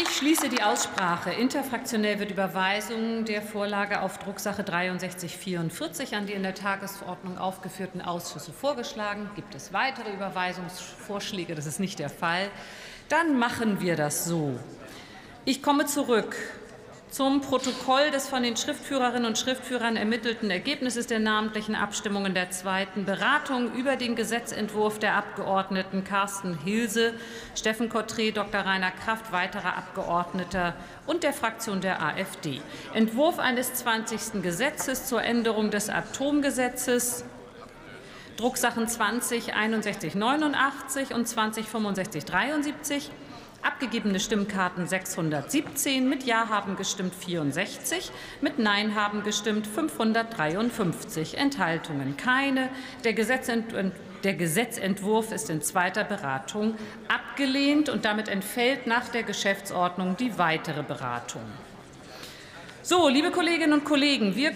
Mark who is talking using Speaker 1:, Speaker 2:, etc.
Speaker 1: Ich schließe die Aussprache. Interfraktionell wird Überweisung der Vorlage auf Drucksache 6344 an die in der Tagesordnung aufgeführten Ausschüsse vorgeschlagen. Gibt es weitere Überweisungsvorschläge? Das ist nicht der Fall. Dann machen wir das so. Ich komme zurück zum Protokoll des von den Schriftführerinnen und Schriftführern ermittelten Ergebnisses der namentlichen Abstimmung in der zweiten Beratung über den Gesetzentwurf der Abgeordneten Carsten Hilse, Steffen Kottré, Dr. Rainer Kraft, weiterer Abgeordneter und der Fraktion der AfD. Entwurf eines 20. Gesetzes zur Änderung des Atomgesetzes Drucksachen 20 6189 und 20 65 73 Abgegebene Stimmkarten 617, mit Ja haben gestimmt 64, mit Nein haben gestimmt 553, Enthaltungen keine. Der Gesetzentwurf der Gesetzentwurf ist in zweiter Beratung abgelehnt und damit entfällt nach der Geschäftsordnung die weitere Beratung. So, liebe Kolleginnen und Kollegen, wir